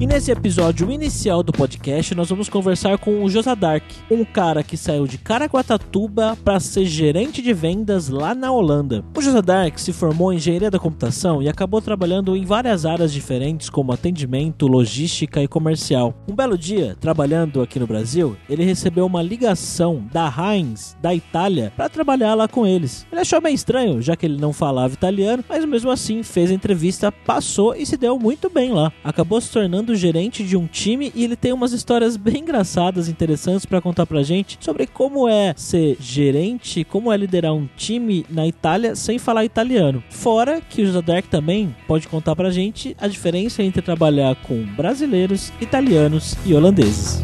E nesse episódio inicial do podcast, nós vamos conversar com o Josadark, um cara que saiu de Caraguatatuba para ser gerente de vendas lá na Holanda. O Josadark se formou em engenharia da computação e acabou trabalhando em várias áreas diferentes, como atendimento, logística e comercial. Um belo dia, trabalhando aqui no Brasil, ele recebeu uma ligação da Heinz, da Itália, para trabalhar lá com eles. Ele achou bem estranho, já que ele não falava italiano, mas mesmo assim fez a entrevista, passou e se deu muito bem lá. Acabou se tornando gerente de um time e ele tem umas histórias bem engraçadas, interessantes para contar pra gente sobre como é ser gerente, como é liderar um time na Itália sem falar italiano. Fora que o Zadark também pode contar pra gente a diferença entre trabalhar com brasileiros, italianos e holandeses.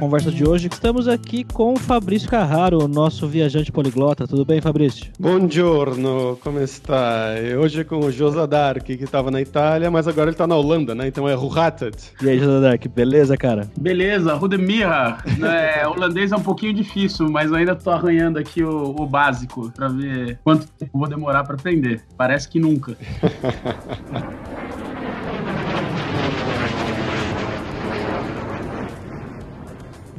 Conversa de hoje, estamos aqui com o Fabrício Carraro, nosso viajante poliglota. Tudo bem, Fabrício? Buongiorno, como está? Hoje é com o Josa Dark, que estava na Itália, mas agora ele está na Holanda, né? Então é Ruhatet. E aí, Josa Dark, beleza, cara? Beleza, Rudemira. É, holandês é um pouquinho difícil, mas eu ainda tô arranhando aqui o, o básico para ver quanto tempo vou demorar para aprender. Parece que nunca.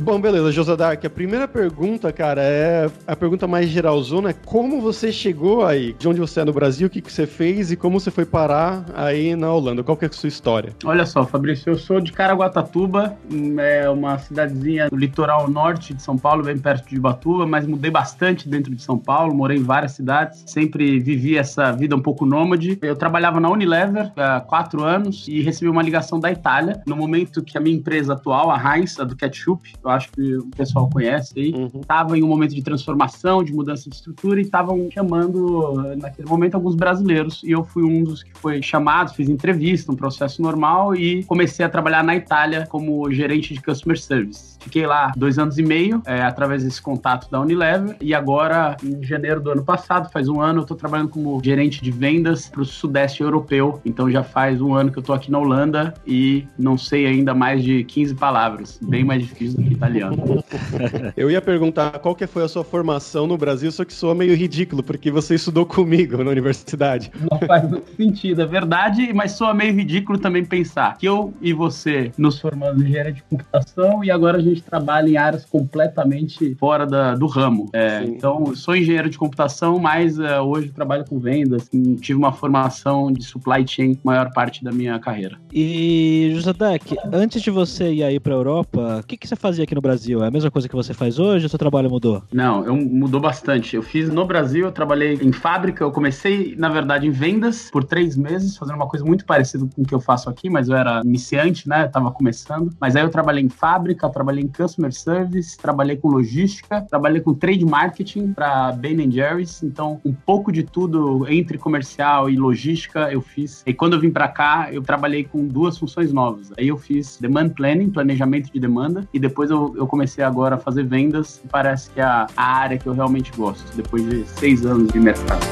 Bom, beleza, Josa Dark. A primeira pergunta, cara, é a pergunta mais geralzona. É como você chegou aí? De onde você é no Brasil? O que, que você fez? E como você foi parar aí na Holanda? Qual que é a sua história? Olha só, Fabrício, eu sou de Caraguatatuba, é uma cidadezinha do litoral norte de São Paulo, bem perto de Ubatuba, mas mudei bastante dentro de São Paulo, morei em várias cidades, sempre vivi essa vida um pouco nômade. Eu trabalhava na Unilever há quatro anos e recebi uma ligação da Itália, no momento que a minha empresa atual, a Heinz, a do ketchup, acho que o pessoal conhece aí, estava uhum. em um momento de transformação, de mudança de estrutura e estavam chamando, naquele momento, alguns brasileiros. E eu fui um dos que foi chamado, fiz entrevista, um processo normal e comecei a trabalhar na Itália como gerente de customer service. Fiquei lá dois anos e meio, é, através desse contato da Unilever. E agora, em janeiro do ano passado, faz um ano, eu estou trabalhando como gerente de vendas para o Sudeste Europeu. Então já faz um ano que eu estou aqui na Holanda e não sei ainda mais de 15 palavras. Bem mais difícil do que italiano. Eu ia perguntar qual que foi a sua formação no Brasil, só que soa meio ridículo, porque você estudou comigo na universidade. Não faz muito sentido, é verdade, mas soa meio ridículo também pensar que eu e você nos formamos em engenharia de computação e agora a gente trabalha em áreas completamente fora da, do ramo. É, então, sou engenheiro de computação, mas uh, hoje trabalho com vendas, tive uma formação de supply chain maior parte da minha carreira. E, Josadek, antes de você ir aí para a Europa, o que, que você fazia aqui no Brasil? É a mesma coisa que você faz hoje ou seu trabalho mudou? Não, eu, mudou bastante. Eu fiz no Brasil, eu trabalhei em fábrica, eu comecei, na verdade, em vendas por três meses, fazendo uma coisa muito parecida com o que eu faço aqui, mas eu era iniciante, né? Eu tava começando. Mas aí eu trabalhei em fábrica, trabalhei em customer service, trabalhei com logística, trabalhei com trade marketing para Ben Jerry's. Então, um pouco de tudo entre comercial e logística eu fiz. E quando eu vim para cá, eu trabalhei com duas funções novas. Aí eu fiz demand planning, planejamento de demanda, e depois eu, eu comecei agora a fazer vendas. Parece que é a, a área que eu realmente gosto, depois de seis anos de mercado.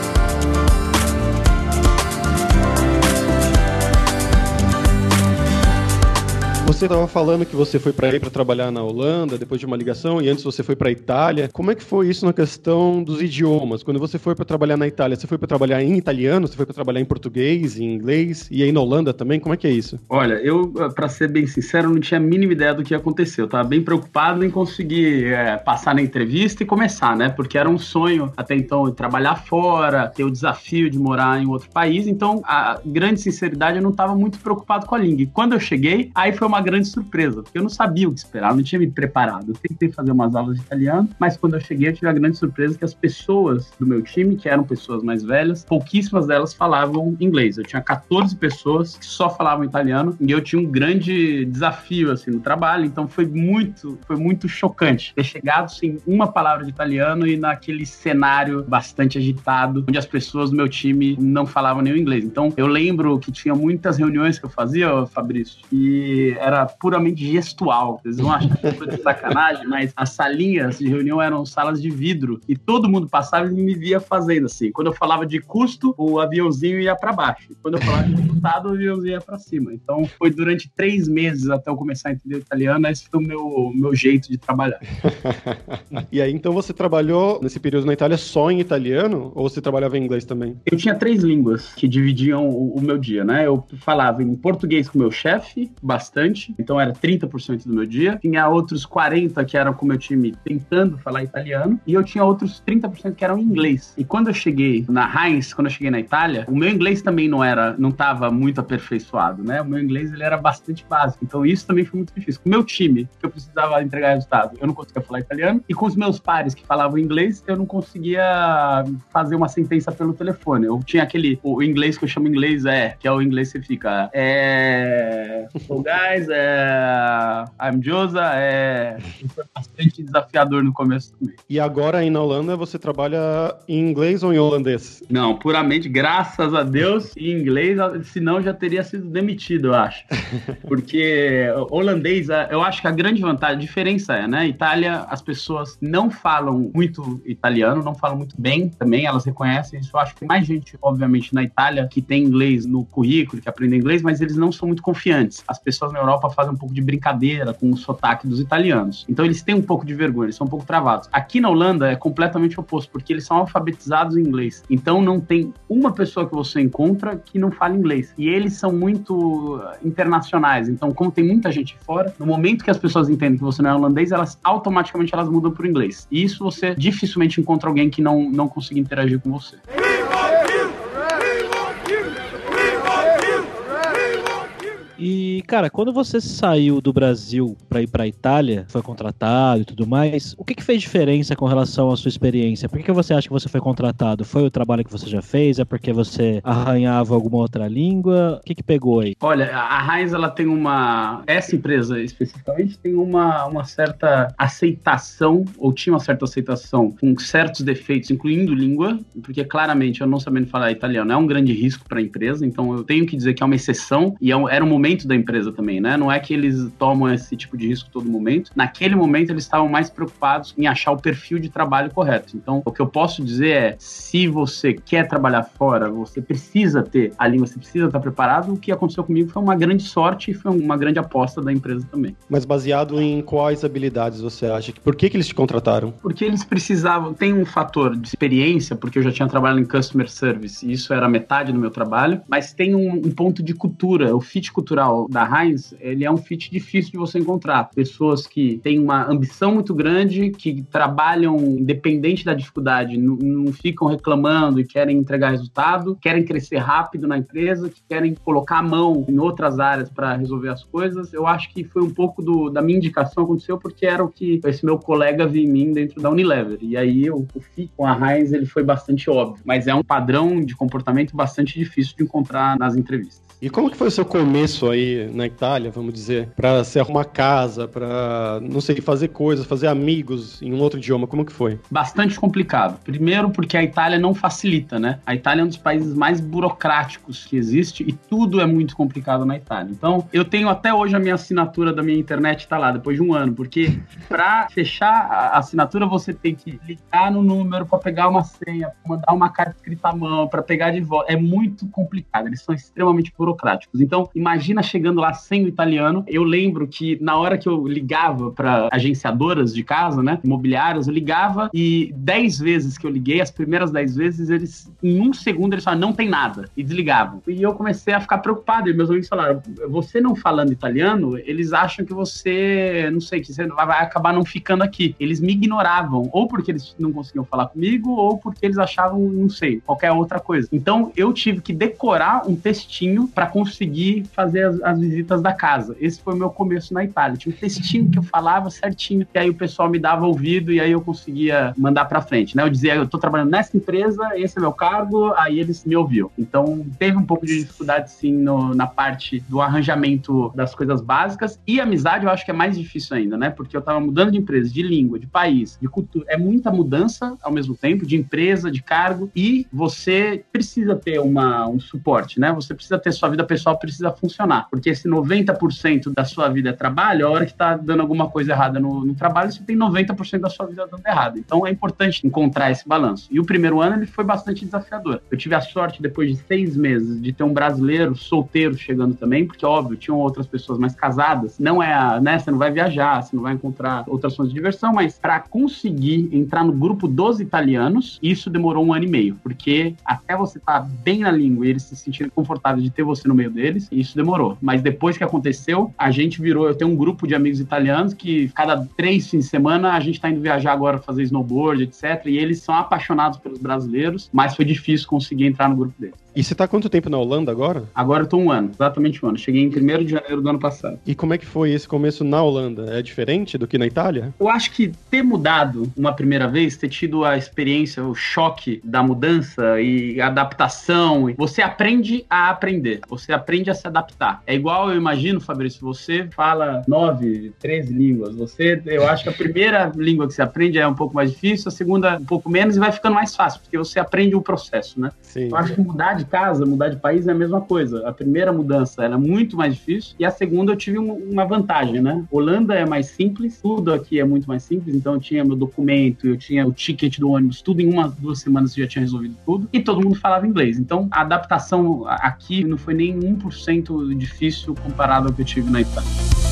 Você estava falando que você foi para ir para trabalhar na Holanda depois de uma ligação e antes você foi para a Itália. Como é que foi isso na questão dos idiomas? Quando você foi para trabalhar na Itália, você foi para trabalhar em italiano, você foi para trabalhar em português, em inglês e aí na Holanda também? Como é que é isso? Olha, eu para ser bem sincero, não tinha a mínima ideia do que aconteceu. Eu estava bem preocupado em conseguir é, passar na entrevista e começar, né? Porque era um sonho até então trabalhar fora, ter o desafio de morar em outro país. Então, a grande sinceridade, eu não estava muito preocupado com a língua. E quando eu cheguei, aí foi uma grande surpresa, porque eu não sabia o que esperar, não tinha me preparado. Eu tentei fazer umas aulas de italiano, mas quando eu cheguei, eu tive a grande surpresa que as pessoas do meu time, que eram pessoas mais velhas, pouquíssimas delas falavam inglês. Eu tinha 14 pessoas que só falavam italiano e eu tinha um grande desafio assim no trabalho, então foi muito, foi muito chocante ter chegado sem uma palavra de italiano e naquele cenário bastante agitado, onde as pessoas do meu time não falavam nenhum inglês. Então eu lembro que tinha muitas reuniões que eu fazia, Fabrício, e era puramente gestual. Vocês vão achar que foi de sacanagem, mas as salinhas de reunião eram salas de vidro e todo mundo passava e me via fazendo assim. Quando eu falava de custo, o aviãozinho ia para baixo. Quando eu falava de resultado, o aviãozinho ia para cima. Então foi durante três meses até eu começar a entender o italiano, esse foi o meu, meu jeito de trabalhar. e aí, então você trabalhou nesse período na Itália só em italiano ou você trabalhava em inglês também? Eu tinha três línguas que dividiam o, o meu dia, né? Eu falava em português com meu chefe, bastante, então era 30% do meu dia. Tinha outros 40% que eram com o meu time tentando falar italiano, e eu tinha outros 30% que eram em inglês. E quando eu cheguei na Heinz, quando eu cheguei na Itália, o meu inglês também não era, não estava muito aperfeiçoado, né? O meu inglês ele era bastante básico, então isso também foi muito difícil. Com o meu time, que eu precisava entregar resultado, eu não conseguia falar italiano, e com os meus pares que falavam inglês, eu não conseguia fazer uma sentença pelo telefone. Eu tinha aquele, o inglês que eu chamo inglês é, que é o inglês que você fica, é, guys, é, I'm Josa, é, foi bastante desafiador no começo também. E agora aí na Holanda você trabalha em inglês ou em holandês? Não, puramente, graças a Deus, em inglês, senão já teria sido demitido, eu acho. Porque holandês, eu acho que a grande vantagem, a diferença é, né? Itália, as pessoas não falam muito italiano, não falam muito bem também, elas reconhecem isso. Eu acho que mais gente, obviamente, na Itália que tem inglês no currículo, que aprende inglês, mas eles não são muito confiantes. As pessoas na Europa fazem um pouco de brincadeira com o sotaque dos italianos. Então eles têm um pouco de vergonha, eles são um pouco travados. Aqui na Holanda é completamente oposto, porque eles são alfabetizados em inglês. Então não tem uma pessoa que você encontra que não fala inglês. E eles são muito internacionais. Então, como tem muita gente fora, no momento que as pessoas entendem que você não é holandês, elas automaticamente elas mudam para o inglês. E isso você dificilmente encontra alguém que não, não consiga interagir com você. E, cara, quando você saiu do Brasil para ir para Itália, foi contratado e tudo mais, o que, que fez diferença com relação à sua experiência? Por que, que você acha que você foi contratado? Foi o trabalho que você já fez? É porque você arranhava alguma outra língua? O que, que pegou aí? Olha, a Heinz, ela tem uma. Essa empresa especificamente tem uma, uma certa aceitação, ou tinha uma certa aceitação com certos defeitos, incluindo língua, porque claramente eu não sabendo falar italiano é um grande risco para a empresa, então eu tenho que dizer que é uma exceção e é era um momento momento da empresa também, né? Não é que eles tomam esse tipo de risco todo momento. Naquele momento, eles estavam mais preocupados em achar o perfil de trabalho correto. Então, o que eu posso dizer é: se você quer trabalhar fora, você precisa ter a língua, você precisa estar preparado. O que aconteceu comigo foi uma grande sorte e foi uma grande aposta da empresa também. Mas baseado em quais habilidades você acha? Por que, que eles te contrataram? Porque eles precisavam. Tem um fator de experiência, porque eu já tinha trabalhado em customer service e isso era metade do meu trabalho, mas tem um, um ponto de cultura, o fit cultural cultural da Heinz, ele é um fit difícil de você encontrar. Pessoas que têm uma ambição muito grande, que trabalham independente da dificuldade, não, não ficam reclamando e querem entregar resultado, querem crescer rápido na empresa, que querem colocar a mão em outras áreas para resolver as coisas. Eu acho que foi um pouco do, da minha indicação aconteceu porque era o que esse meu colega viu em mim dentro da Unilever. E aí o, o fit com a Heinz ele foi bastante óbvio, mas é um padrão de comportamento bastante difícil de encontrar nas entrevistas. E como que foi o seu começo aí na Itália, vamos dizer, para se arrumar casa, para não sei, fazer coisas, fazer amigos em um outro idioma? Como que foi? Bastante complicado. Primeiro porque a Itália não facilita, né? A Itália é um dos países mais burocráticos que existe e tudo é muito complicado na Itália. Então, eu tenho até hoje a minha assinatura da minha internet tá lá depois de um ano, porque para fechar a assinatura você tem que ligar no número para pegar uma senha, mandar uma carta escrita à mão, para pegar de volta. É muito complicado. Eles são extremamente burocráticos burocráticos. Então, imagina chegando lá sem o italiano. Eu lembro que na hora que eu ligava para agenciadoras de casa, né, imobiliárias, eu ligava e 10 vezes que eu liguei, as primeiras 10 vezes, eles, em um segundo, eles falaram, não tem nada, e desligavam. E eu comecei a ficar preocupado, e meus amigos falaram, você não falando italiano, eles acham que você, não sei, que você vai acabar não ficando aqui. Eles me ignoravam, ou porque eles não conseguiam falar comigo, ou porque eles achavam, não sei, qualquer outra coisa. Então, eu tive que decorar um textinho para conseguir fazer as, as, visitas da casa. Esse foi o meu começo na Itália. Tinha um textinho que eu falava certinho, e aí o pessoal me dava ouvido e aí eu conseguia mandar para frente, né? Eu dizia, eu tô trabalhando nessa empresa, esse é meu cargo, aí eles me ouviam. Então, teve um pouco de dificuldade, sim, no, na parte do arranjamento das coisas básicas e amizade eu acho que é mais difícil ainda, né? Porque eu tava mudando de empresa, de língua, de país, de cultura. É muita mudança ao mesmo tempo, de empresa, de cargo e você precisa ter uma, um suporte, né? Você precisa ter sua vida pessoal precisa funcionar. Funcionar. Porque se 90% da sua vida é trabalho, a hora que tá dando alguma coisa errada no, no trabalho, você tem 90% da sua vida dando errado. Então é importante encontrar esse balanço. E o primeiro ano ele foi bastante desafiador. Eu tive a sorte, depois de seis meses, de ter um brasileiro solteiro chegando também, porque, óbvio, tinham outras pessoas mais casadas. Não é a, né? Você não vai viajar, você não vai encontrar outras fontes de diversão, mas para conseguir entrar no grupo dos italianos, isso demorou um ano e meio, porque até você estar tá bem na língua e eles se sentirem confortáveis de ter você no meio deles, isso demorou. Mas depois que aconteceu, a gente virou. Eu tenho um grupo de amigos italianos que cada três fins de semana a gente está indo viajar agora fazer snowboard, etc. E eles são apaixonados pelos brasileiros, mas foi difícil conseguir entrar no grupo deles. E você tá quanto tempo na Holanda agora? Agora eu tô um ano, exatamente um ano. Cheguei em 1 de janeiro do ano passado. E como é que foi esse começo na Holanda? É diferente do que na Itália? Eu acho que ter mudado uma primeira vez, ter tido a experiência, o choque da mudança e adaptação, você aprende a aprender, você aprende a se adaptar. É igual eu imagino, Fabrício, você fala nove, treze línguas. Você, eu acho que a primeira língua que você aprende é um pouco mais difícil, a segunda um pouco menos e vai ficando mais fácil, porque você aprende o processo, né? Sim. Eu acho que mudar de casa, mudar de país é a mesma coisa. A primeira mudança era muito mais difícil e a segunda eu tive uma vantagem, né? Holanda é mais simples, tudo aqui é muito mais simples, então eu tinha meu documento, eu tinha o ticket do ônibus, tudo em uma, duas semanas eu já tinha resolvido tudo e todo mundo falava inglês. Então a adaptação aqui não foi nem 1% difícil comparado ao que eu tive na Itália.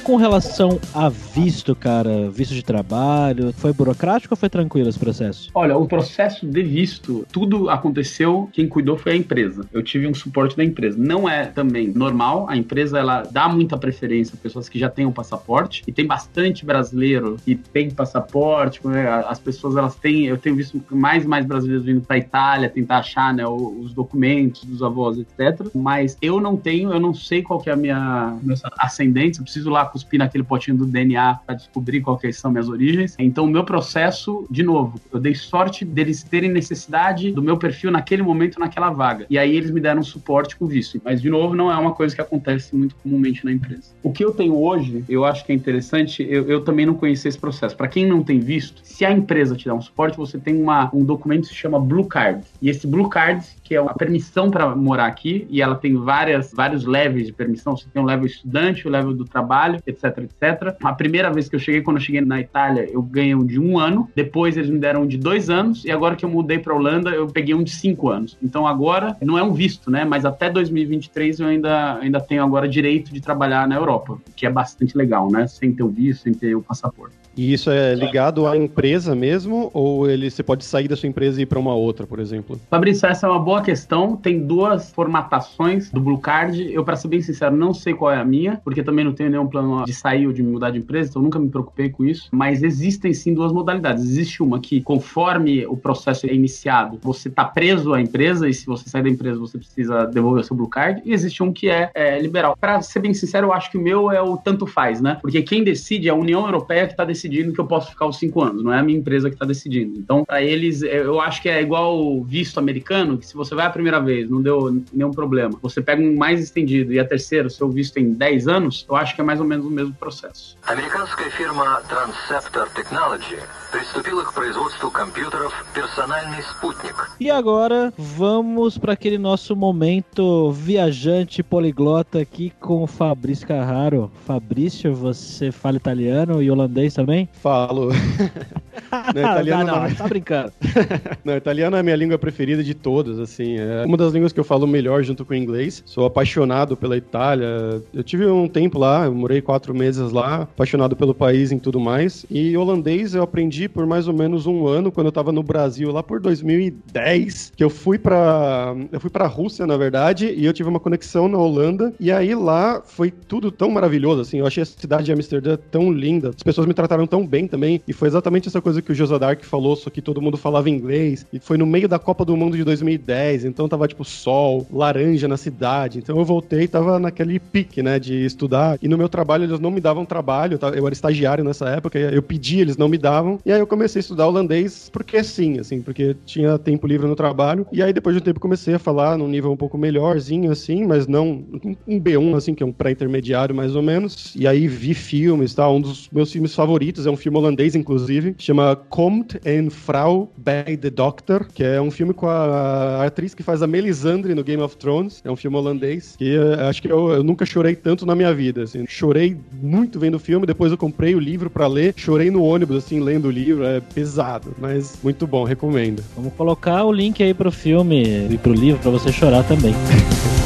Com relação a visto, cara, visto de trabalho, foi burocrático ou foi tranquilo esse processo? Olha, o processo de visto, tudo aconteceu, quem cuidou foi a empresa. Eu tive um suporte da empresa. Não é também normal, a empresa ela dá muita preferência a pessoas que já têm um passaporte e tem bastante brasileiro que tem passaporte, né? as pessoas elas têm, eu tenho visto mais e mais brasileiros vindo para Itália tentar achar, né, os documentos dos avós, etc. Mas eu não tenho, eu não sei qual que é a minha, minha ascendência, eu preciso lá cuspir naquele potinho do DNA para descobrir quais são minhas origens. Então, o meu processo, de novo, eu dei sorte deles terem necessidade do meu perfil naquele momento, naquela vaga. E aí eles me deram suporte com visto. Mas, de novo, não é uma coisa que acontece muito comumente na empresa. O que eu tenho hoje, eu acho que é interessante, eu, eu também não conheci esse processo. Para quem não tem visto, se a empresa te dá um suporte, você tem uma, um documento que se chama Blue Card. E esse Blue Card, que é a permissão para morar aqui, e ela tem várias, vários levels de permissão. Você tem o level estudante, o level do trabalho, etc, etc. A primeira vez que eu cheguei, quando eu cheguei na Itália, eu ganhei um de um ano. Depois eles me deram um de dois anos. E agora que eu mudei para Holanda, eu peguei um de cinco anos. Então agora não é um visto, né? Mas até 2023 eu ainda, ainda tenho agora direito de trabalhar na Europa, que é bastante legal, né? Sem ter o visto, sem ter o passaporte. E isso é ligado à empresa mesmo? Ou ele, você pode sair da sua empresa e ir para uma outra, por exemplo? Fabrício, essa é uma boa questão. Tem duas formatações do Blue Card. Eu, para ser bem sincero, não sei qual é a minha, porque também não tenho nenhum plano de sair ou de mudar de empresa, então nunca me preocupei com isso. Mas existem sim duas modalidades. Existe uma que, conforme o processo é iniciado, você está preso à empresa e se você sair da empresa, você precisa devolver o seu Blue Card. E existe um que é, é liberal. Para ser bem sincero, eu acho que o meu é o tanto faz, né? Porque quem decide é a União Europeia que está decidindo decidindo que eu posso ficar os cinco anos, não é a minha empresa que está decidindo. Então, para eles, é, eu acho que é igual o visto americano, que se você vai a primeira vez, não deu nenhum problema, você pega um mais estendido e a terceira, seu visto em 10 anos, eu acho que é mais ou menos o mesmo processo. Американская фирма Transceptor Technology приступила к производству компьютеров «Персональный спутник». E agora vamos para aquele nosso momento viajante poliglota aqui com o Fabrício Carraro. Fabrício, você fala italiano e holandês também? Falo. não, italiano não, não, tá brincando. não, italiano é a minha língua preferida de todas, assim. É uma das línguas que eu falo melhor junto com o inglês. Sou apaixonado pela Itália. Eu tive um tempo lá, eu morei quatro meses lá, apaixonado pelo país e tudo mais. E holandês eu aprendi por mais ou menos um ano, quando eu tava no Brasil, lá por 2010, que eu fui pra. Eu fui pra Rússia, na verdade, e eu tive uma conexão na Holanda. E aí lá foi tudo tão maravilhoso, assim. Eu achei a cidade de Amsterdã tão linda. As pessoas me trataram tão bem também. E foi exatamente essa coisa que o Josadark falou, só que todo mundo falava inglês. E foi no meio da Copa do Mundo de 2010, então tava tipo sol, laranja na cidade. Então eu voltei e tava naquele pique, né, de estudar. E no meu trabalho eles não me davam trabalho, eu era estagiário nessa época, eu pedi, eles não me davam. E aí eu comecei a estudar holandês porque sim, assim, porque tinha tempo livre no trabalho. E aí depois de um tempo comecei a falar num nível um pouco melhorzinho, assim, mas não um B1, assim, que é um pré-intermediário mais ou menos. E aí vi filmes, tá? Um dos meus filmes favoritos é um filme holandês, inclusive, chama chama Komt en Frau bij de Doctor, que é um filme com a atriz que faz a Melisandre no Game of Thrones. É um filme holandês que uh, acho que eu, eu, nunca chorei tanto na minha vida. Assim. Chorei muito vendo o filme, depois eu comprei o livro para ler, chorei no ônibus, assim, lendo o livro. É pesado, mas muito bom, recomendo. Vamos colocar o link aí pro filme e pro livro para você chorar também.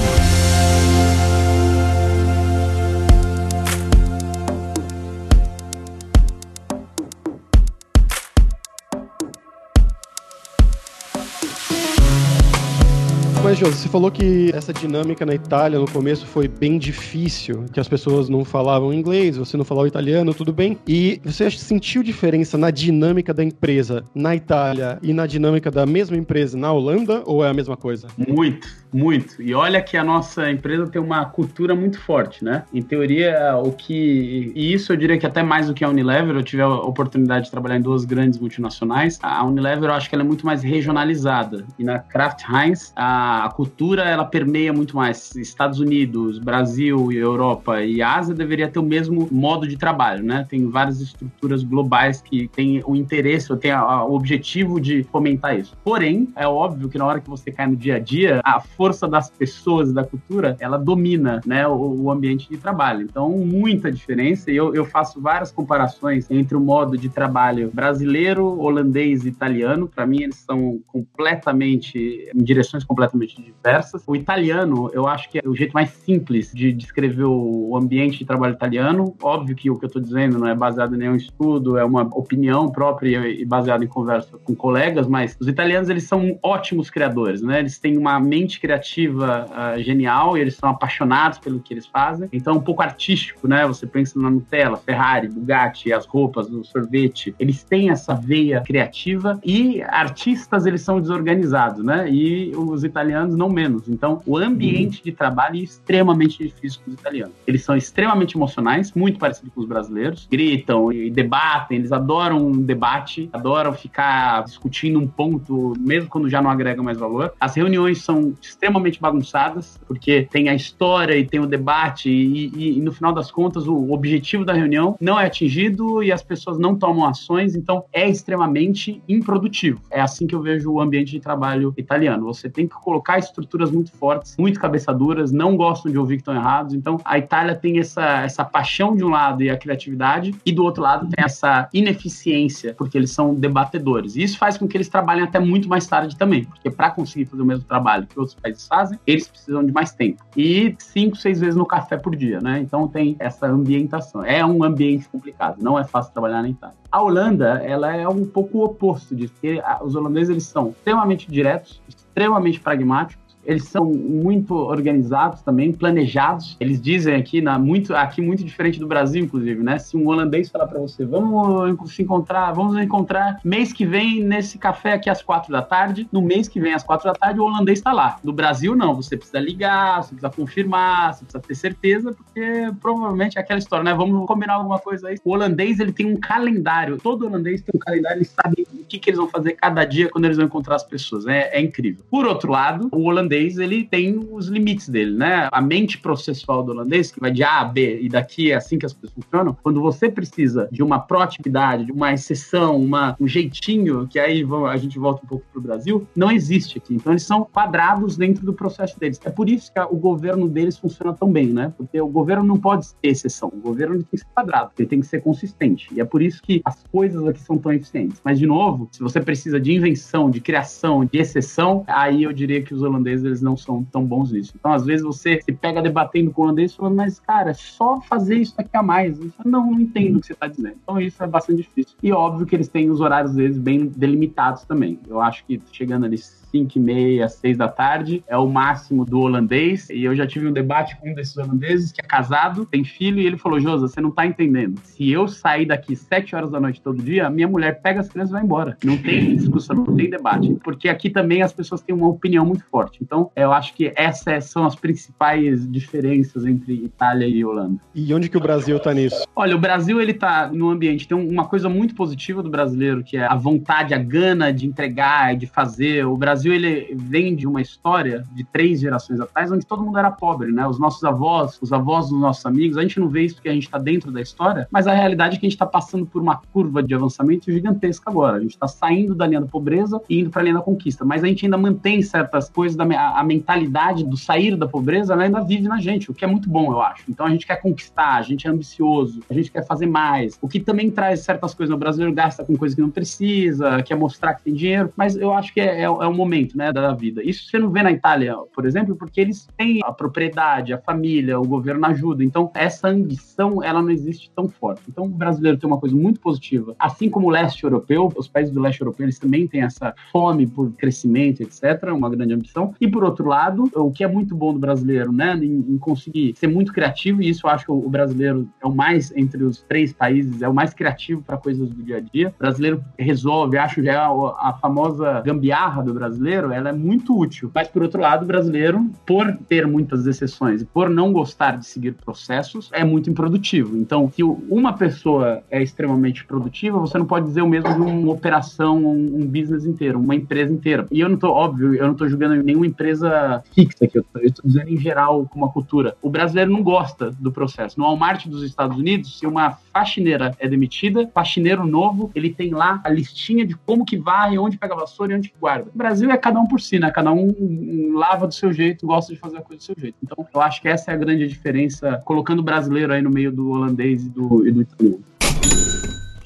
Você falou que essa dinâmica na Itália no começo foi bem difícil, que as pessoas não falavam inglês, você não falava italiano, tudo bem. E você sentiu diferença na dinâmica da empresa na Itália e na dinâmica da mesma empresa na Holanda, ou é a mesma coisa? Muito, muito. E olha que a nossa empresa tem uma cultura muito forte, né? Em teoria, o que. E isso eu diria que até mais do que a Unilever, eu tive a oportunidade de trabalhar em duas grandes multinacionais. A Unilever, eu acho que ela é muito mais regionalizada. E na Kraft Heinz, a cultura ela permeia muito mais. Estados Unidos, Brasil, Europa e Ásia deveria ter o mesmo modo de trabalho, né? Tem várias estruturas globais que têm o interesse, ou têm o objetivo de fomentar isso. Porém, é óbvio que na hora que você cai no dia a dia, a força das pessoas da cultura, ela domina, né, o, o ambiente de trabalho. Então, muita diferença. E eu, eu faço várias comparações entre o modo de trabalho brasileiro, holandês e italiano. Para mim, eles são completamente em direções completamente diversas. O italiano, eu acho que é o jeito mais simples de descrever o ambiente de trabalho italiano. Óbvio que o que eu estou dizendo não é baseado em nenhum estudo, é uma opinião própria e baseada em conversa com colegas, mas os italianos, eles são ótimos criadores, né? Eles têm uma mente criativa uh, genial e eles são apaixonados pelo que eles fazem. Então, é um pouco artístico, né? Você pensa na Nutella, Ferrari, Bugatti, as roupas, o sorvete. Eles têm essa veia criativa e artistas, eles são desorganizados, né? E os italianos não menos. Então, o ambiente de trabalho é extremamente difícil com os italianos. Eles são extremamente emocionais, muito parecidos com os brasileiros. Gritam e debatem, eles adoram um debate, adoram ficar discutindo um ponto, mesmo quando já não agrega mais valor. As reuniões são extremamente bagunçadas, porque tem a história e tem o debate, e, e, e no final das contas, o objetivo da reunião não é atingido e as pessoas não tomam ações, então é extremamente improdutivo. É assim que eu vejo o ambiente de trabalho italiano. Você tem que colocar estruturas muito fortes, muito cabeçaduras, não gostam de ouvir que estão errados. Então, a Itália tem essa, essa paixão de um lado e a criatividade, e do outro lado tem essa ineficiência, porque eles são debatedores. E isso faz com que eles trabalhem até muito mais tarde também, porque para conseguir fazer o mesmo trabalho que outros países fazem, eles precisam de mais tempo. E cinco, seis vezes no café por dia, né? Então tem essa ambientação. É um ambiente complicado, não é fácil trabalhar na Itália. A Holanda, ela é um pouco o oposto disso, porque os holandeses eles são extremamente diretos, extremamente pragmáticos eles são muito organizados também, planejados. Eles dizem aqui, na, muito, aqui muito diferente do Brasil, inclusive, né? Se um holandês falar para você, vamos se encontrar, vamos encontrar mês que vem nesse café aqui às quatro da tarde, no mês que vem às quatro da tarde o holandês está lá. No Brasil, não. Você precisa ligar, você precisa confirmar, você precisa ter certeza, porque provavelmente é aquela história, né? Vamos combinar alguma coisa aí. O holandês, ele tem um calendário. Todo holandês tem um calendário, eles sabem o que, que eles vão fazer cada dia quando eles vão encontrar as pessoas. É, é incrível. Por outro lado, o holandês holandês ele tem os limites dele, né? A mente processual do holandês, que vai de A a B e daqui é assim que as coisas funcionam, quando você precisa de uma proatividade, de uma exceção, uma, um jeitinho, que aí a gente volta um pouco para o Brasil, não existe aqui. Então eles são quadrados dentro do processo deles. É por isso que o governo deles funciona tão bem, né? Porque o governo não pode ter exceção. O governo tem que ser quadrado, ele tem que ser consistente. E é por isso que as coisas aqui são tão eficientes. Mas, de novo, se você precisa de invenção, de criação, de exceção, aí eu diria que os holandeses eles não são tão bons nisso. Então, às vezes, você se pega debatendo com o holandês falando, mas, cara, só fazer isso aqui a mais. Eu não, não entendo o que você está dizendo. Então, isso é bastante difícil. E óbvio que eles têm os horários deles bem delimitados também. Eu acho que chegando ali 5 e meia, 6 da tarde, é o máximo do holandês. E eu já tive um debate com um desses holandeses que é casado, tem filho, e ele falou: Josa, você não tá entendendo. Se eu sair daqui 7 horas da noite todo dia, minha mulher pega as crianças e vai embora. Não tem discussão, não tem debate. Porque aqui também as pessoas têm uma opinião muito forte. Então, eu acho que essas são as principais diferenças entre Itália e Holanda. E onde que o Brasil tá nisso? Olha, o Brasil, ele tá no ambiente. Tem uma coisa muito positiva do brasileiro, que é a vontade, a gana de entregar, de fazer. O Brasil Brasil ele vem de uma história de três gerações atrás, onde todo mundo era pobre, né? Os nossos avós, os avós dos nossos amigos, a gente não vê isso porque a gente está dentro da história, mas a realidade é que a gente está passando por uma curva de avançamento gigantesca agora. A gente está saindo da linha da pobreza e indo para a linha da conquista, mas a gente ainda mantém certas coisas da a, a mentalidade do sair da pobreza, ela ainda vive na gente, o que é muito bom, eu acho. Então a gente quer conquistar, a gente é ambicioso, a gente quer fazer mais. O que também traz certas coisas. O brasileiro gasta com coisas que não precisa, quer mostrar que tem dinheiro, mas eu acho que é, é, é o momento né, da vida. Isso você não vê na Itália, por exemplo, porque eles têm a propriedade, a família, o governo ajuda. Então, essa ambição, ela não existe tão forte. Então, o brasileiro tem uma coisa muito positiva. Assim como o leste europeu, os países do leste europeu, eles também têm essa fome por crescimento, etc., uma grande ambição. E, por outro lado, o que é muito bom do brasileiro, né, em, em conseguir ser muito criativo, e isso eu acho que o brasileiro é o mais, entre os três países, é o mais criativo para coisas do dia a dia. O brasileiro resolve, acho é a, a famosa gambiarra do brasileiro, ela é muito útil. Mas, por outro lado, o brasileiro, por ter muitas exceções e por não gostar de seguir processos, é muito improdutivo. Então, se uma pessoa é extremamente produtiva, você não pode dizer o mesmo de uma operação, um, business inteiro, uma empresa inteira. E eu não tô, óbvio, eu não tô julgando nenhuma empresa fixa aqui, eu tô, eu tô dizendo em geral como uma cultura. O brasileiro não gosta do processo. No Walmart dos Estados Unidos, se uma faxineira é demitida, faxineiro novo, ele tem lá a listinha de como que vai, onde pega a vassoura e onde guarda. O Brasil é cada um por si, né? Cada um lava do seu jeito, gosta de fazer a coisa do seu jeito. Então, eu acho que essa é a grande diferença, colocando o brasileiro aí no meio do holandês e do, e do italiano.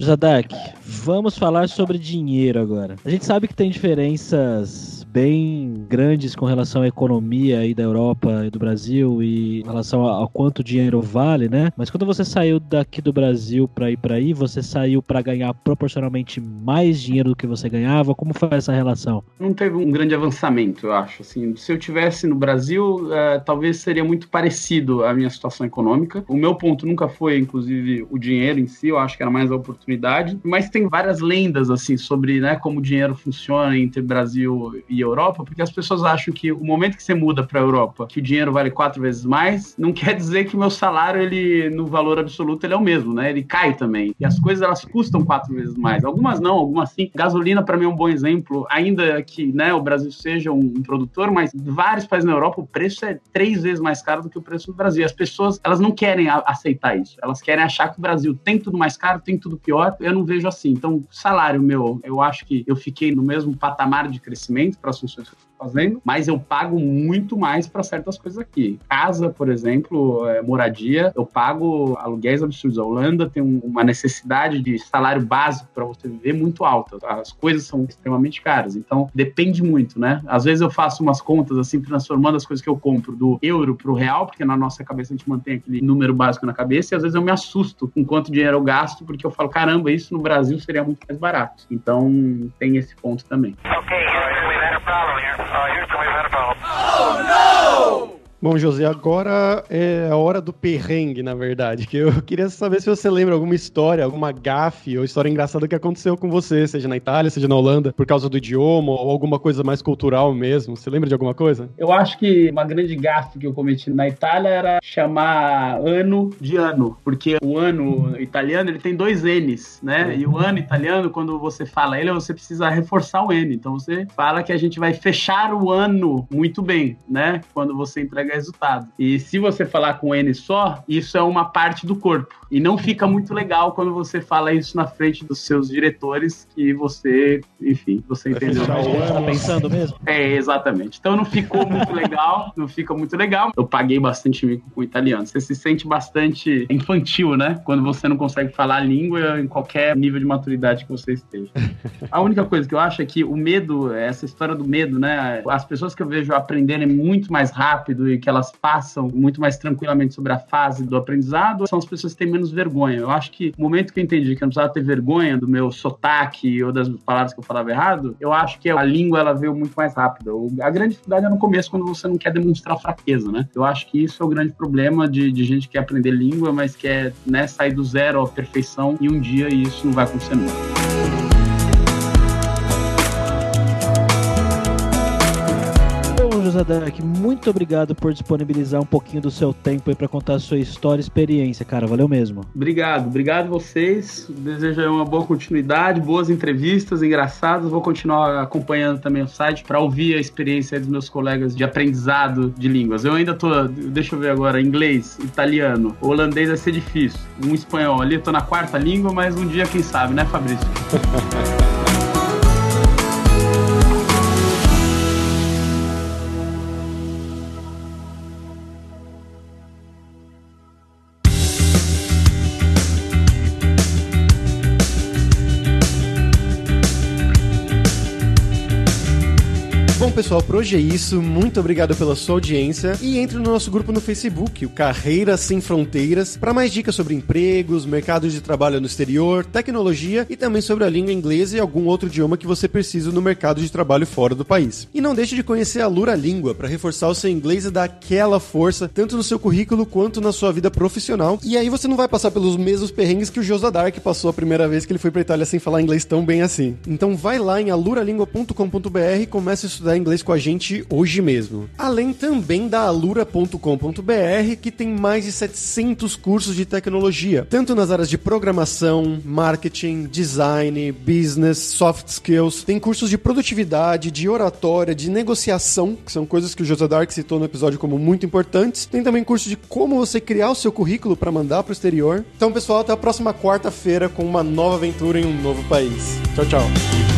Zadak, vamos falar sobre dinheiro agora. A gente sabe que tem diferenças bem grandes com relação à economia aí da Europa e do Brasil e em relação ao quanto dinheiro vale, né? Mas quando você saiu daqui do Brasil para ir para aí, você saiu para ganhar proporcionalmente mais dinheiro do que você ganhava? Como foi essa relação? Não teve um grande avançamento, eu acho. Assim, se eu tivesse no Brasil, é, talvez seria muito parecido a minha situação econômica. O meu ponto nunca foi, inclusive, o dinheiro em si. Eu acho que era mais a oportunidade. Mas tem várias lendas assim sobre, né, como o dinheiro funciona entre Brasil e Europa, porque as pessoas acham que o momento que você muda para a Europa, que o dinheiro vale quatro vezes mais, não quer dizer que o meu salário, ele, no valor absoluto, ele é o mesmo, né? Ele cai também. E as coisas, elas custam quatro vezes mais. Algumas não, algumas sim. Gasolina, para mim, é um bom exemplo, ainda que né, o Brasil seja um, um produtor, mas vários países na Europa, o preço é três vezes mais caro do que o preço do Brasil. As pessoas, elas não querem aceitar isso. Elas querem achar que o Brasil tem tudo mais caro, tem tudo pior. Eu não vejo assim. Então, salário meu, eu acho que eu fiquei no mesmo patamar de crescimento para as funções que eu fazendo, mas eu pago muito mais para certas coisas aqui. Casa, por exemplo, é, moradia, eu pago aluguéis absurdos. A Holanda tem um, uma necessidade de salário básico para você viver muito alta. As coisas são extremamente caras, então depende muito, né? Às vezes eu faço umas contas assim, transformando as coisas que eu compro do euro para o real, porque na nossa cabeça a gente mantém aquele número básico na cabeça, e às vezes eu me assusto com quanto dinheiro eu gasto, porque eu falo, caramba, isso no Brasil seria muito mais barato. Então tem esse ponto também. Ok, problem here. Uh, Houston, we've had a problem. Oh, no! Bom, José, agora é a hora do perrengue, na verdade. Que eu queria saber se você lembra alguma história, alguma gafe ou história engraçada que aconteceu com você, seja na Itália, seja na Holanda, por causa do idioma ou alguma coisa mais cultural mesmo. Você lembra de alguma coisa? Eu acho que uma grande gafe que eu cometi na Itália era chamar ano de ano, porque o ano italiano ele tem dois N's, né? E o ano italiano, quando você fala ele, você precisa reforçar o N. Então você fala que a gente vai fechar o ano muito bem, né? Quando você entrega entrega resultado. E se você falar com N só, isso é uma parte do corpo. E não fica muito legal quando você fala isso na frente dos seus diretores, que você, enfim, você entendeu. Você tá pensando mesmo? É, exatamente. Então não ficou muito legal, não fica muito legal. Eu paguei bastante mico com o italiano. Você se sente bastante infantil, né? Quando você não consegue falar a língua em qualquer nível de maturidade que você esteja. A única coisa que eu acho é que o medo, essa história do medo, né? As pessoas que eu vejo aprenderem muito mais rápido e que elas passam muito mais tranquilamente sobre a fase do aprendizado, são as pessoas que têm menos vergonha. Eu acho que o momento que eu entendi que eu não precisava ter vergonha do meu sotaque ou das palavras que eu falava errado, eu acho que a língua ela veio muito mais rápida. A grande dificuldade é no começo, quando você não quer demonstrar fraqueza, né? Eu acho que isso é o grande problema de, de gente que quer aprender língua, mas quer né, sair do zero à perfeição e um dia isso não vai acontecer nunca. Josadark, muito obrigado por disponibilizar um pouquinho do seu tempo aí para contar a sua história e experiência, cara. Valeu mesmo. Obrigado, obrigado vocês. Desejo uma boa continuidade, boas entrevistas, engraçadas. Vou continuar acompanhando também o site para ouvir a experiência dos meus colegas de aprendizado de línguas. Eu ainda tô, deixa eu ver agora, inglês, italiano, holandês vai ser difícil. Um espanhol ali, tô na quarta língua, mas um dia quem sabe, né, Fabrício? hoje é isso. Muito obrigado pela sua audiência e entre no nosso grupo no Facebook, o Carreiras Sem Fronteiras, para mais dicas sobre empregos, mercado de trabalho no exterior, tecnologia e também sobre a língua inglesa e algum outro idioma que você precisa no mercado de trabalho fora do país. E não deixe de conhecer a Lura Língua para reforçar o seu inglês e dar aquela força tanto no seu currículo quanto na sua vida profissional. E aí você não vai passar pelos mesmos perrengues que o Josa Dark passou a primeira vez que ele foi para Itália sem falar inglês tão bem assim. Então vai lá em aluralingua.com.br e comece a estudar inglês com a gente hoje mesmo. Além também da alura.com.br, que tem mais de 700 cursos de tecnologia, tanto nas áreas de programação, marketing, design, business, soft skills. Tem cursos de produtividade, de oratória, de negociação, que são coisas que o José Dark citou no episódio como muito importantes. Tem também curso de como você criar o seu currículo para mandar para o exterior. Então, pessoal, até a próxima quarta-feira com uma nova aventura em um novo país. Tchau, tchau.